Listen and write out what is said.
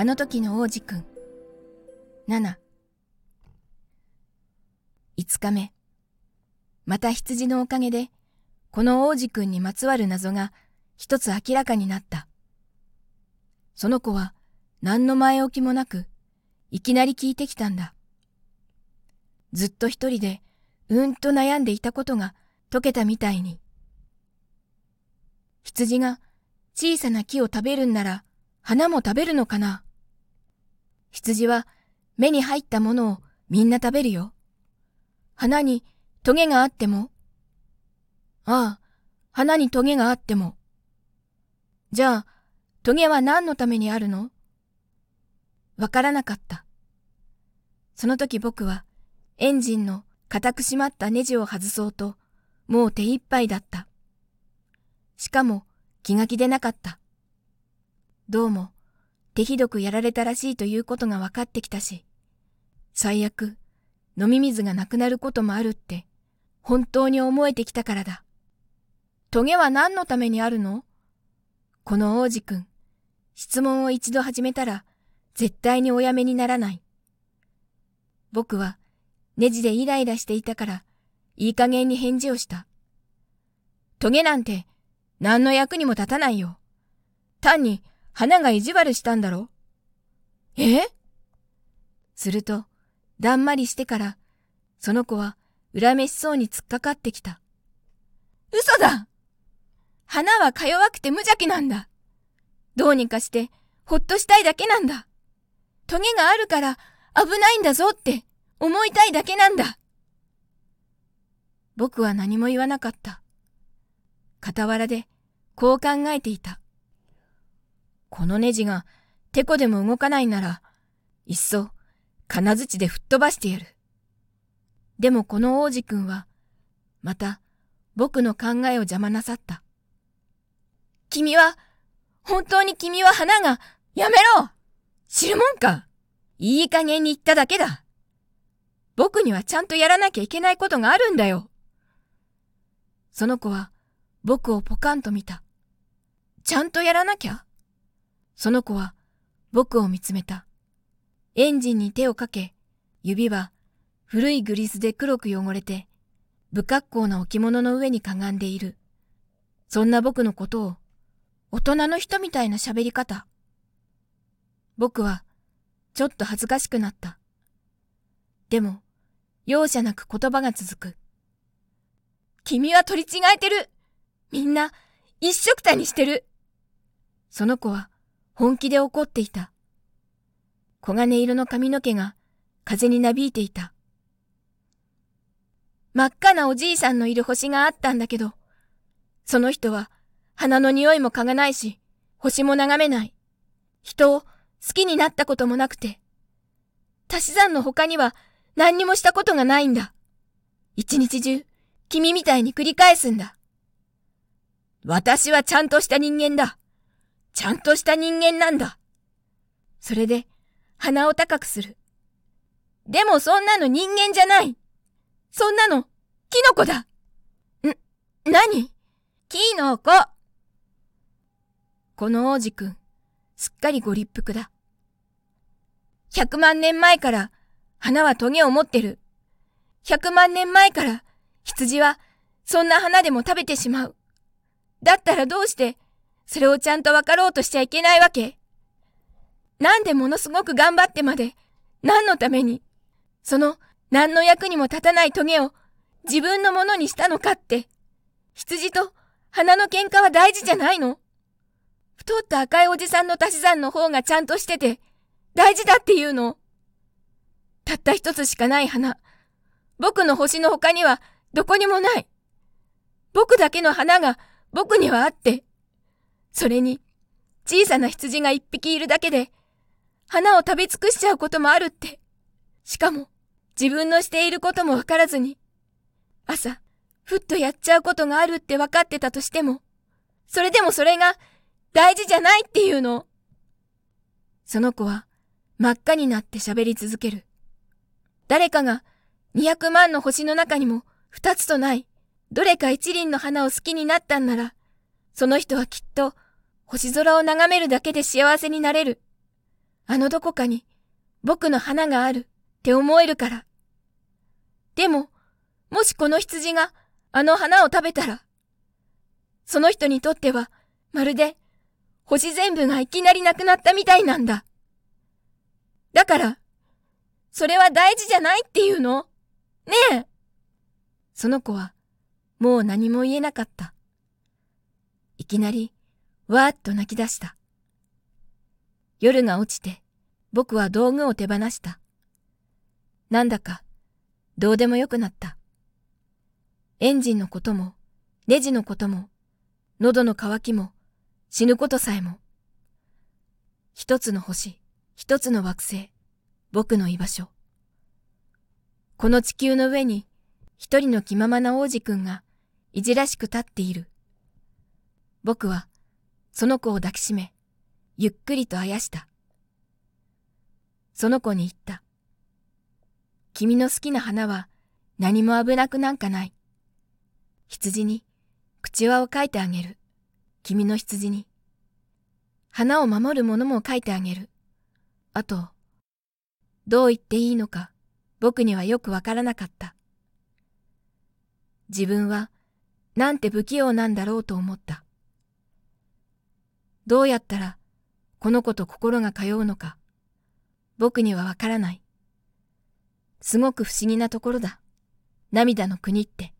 あの時の王子くん。7。5日目。また羊のおかげで、この王子くんにまつわる謎が一つ明らかになった。その子は何の前置きもなく、いきなり聞いてきたんだ。ずっと一人でうんと悩んでいたことが解けたみたいに。羊が小さな木を食べるんなら花も食べるのかな？羊は目に入ったものをみんな食べるよ。花にトゲがあってもああ、花にトゲがあっても。じゃあ、トゲは何のためにあるの？わからなかった。その時僕はエンジンの固く締まったネジを外そうと、もう手一杯だった。しかも気が気でなかった。どうも手ひどくやられたらしいということが分かってきたし、最悪飲み水がなくなることもあるって本当に思えてきたからだ。トゲは何のためにあるの？この王子くん、質問を一度始めたら絶対におやめにならない。僕はネジでイライラしていたからいい加減に返事をした。トゲなんて何の役にも立たないよ。単に花が意地悪したんだろ？え？すると、だんまりしてから、その子は恨めしそうに突っかかってきた。嘘だ花はか弱くて無邪気なんだ。どうにかしてほっとしたいだけなんだ。トゲがあるから危ないんだぞって思いたいだけなんだ。僕は何も言わなかった。傍らでこう考えていた。このネジがてこでも動かないなら、いっそ金槌で吹っ飛ばしてやる。でもこの王子くんは、また僕の考えを邪魔なさった。君は、本当に君は花が、やめろ知るもんかいい加減に言っただけだ。僕にはちゃんとやらなきゃいけないことがあるんだよ。その子は僕をポカンと見た。ちゃんとやらなきゃ？その子は僕を見つめた。エンジンに手をかけ、指は古いグリスで黒く汚れて、不格好な置物の上にかがんでいる。そんな僕のことを、大人の人みたいな喋り方。僕は、ちょっと恥ずかしくなった。でも、容赦なく言葉が続く。君は取り違えてるみんな、一緒くたにしてるその子は、本気で怒っていた。黄金色の髪の毛が風になびいていた。真っ赤なおじいさんのいる星があったんだけど、その人は花の匂いも嗅がないし、星も眺めない。人を好きになったこともなくて、足し算の他には何にもしたことがないんだ。一日中、君みたいに繰り返すんだ。私はちゃんとした人間だ。ちゃんとした人間なんだ。それで、鼻を高くする。でもそんなの人間じゃない。そんなの、キノコだ。ん、何？キノコ。この王子くん、すっかりご立腹だ。百万年前から花はトゲを持ってる。百万年前から羊はそんな花でも食べてしまう。だったらどうしてそれをちゃんと分かろうとしちゃいけないわけ。なんでものすごく頑張ってまで、何のために、その何の役にも立たないトゲを自分のものにしたのかって、羊と花の喧嘩は大事じゃないの？太った赤いおじさんの足し算の方がちゃんとしてて、大事だっていうの？たった一つしかない花。僕の星の他にはどこにもない。僕だけの花が僕にはあって、それに、小さな羊が一匹いるだけで、花を食べ尽くしちゃうこともあるって。しかも、自分のしていることもわからずに、朝、ふっとやっちゃうことがあるって分かってたとしても、それでもそれが大事じゃないっていうの。その子は真っ赤になって喋り続ける。誰かが200万の星の中にも2つとない、どれか一輪の花を好きになったんなら、その人はきっと星空を眺めるだけで幸せになれる。あのどこかに僕の花があるって思えるから。でも、もしこの羊があの花を食べたら、その人にとってはまるで星全部がいきなりなくなったみたいなんだ。だから、それは大事じゃないっていうの？ねえその子はもう何も言えなかった。いきなりわーっと泣き出した。夜が落ちて僕は道具を手放した。なんだかどうでもよくなった。エンジンのことも、ネジのことも、喉の渇きも、死ぬことさえも。一つの星、一つの惑星、僕の居場所。この地球の上に、一人の気ままな王子くんが、いじらしく立っている。僕は、その子を抱きしめ、ゆっくりとあやした。その子に言った。君の好きな花は何も危なくなんかない。羊に口輪を描いてあげる。君の羊に。花を守るものも描いてあげる。あと、どう言っていいのか僕にはよくわからなかった。自分はなんて不器用なんだろうと思った。どうやったらこの子と心が通うのか僕にはわからない。すごく不思議なところだ。涙の国って。